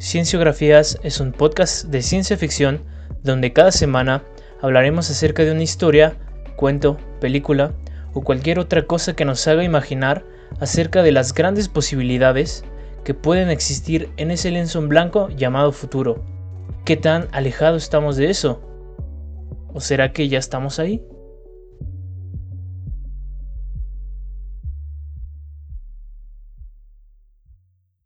Cienciografías es un podcast de ciencia ficción donde cada semana hablaremos acerca de una historia, cuento, película o cualquier otra cosa que nos haga imaginar acerca de las grandes posibilidades que pueden existir en ese lienzo en blanco llamado futuro. ¿Qué tan alejado estamos de eso? ¿O será que ya estamos ahí?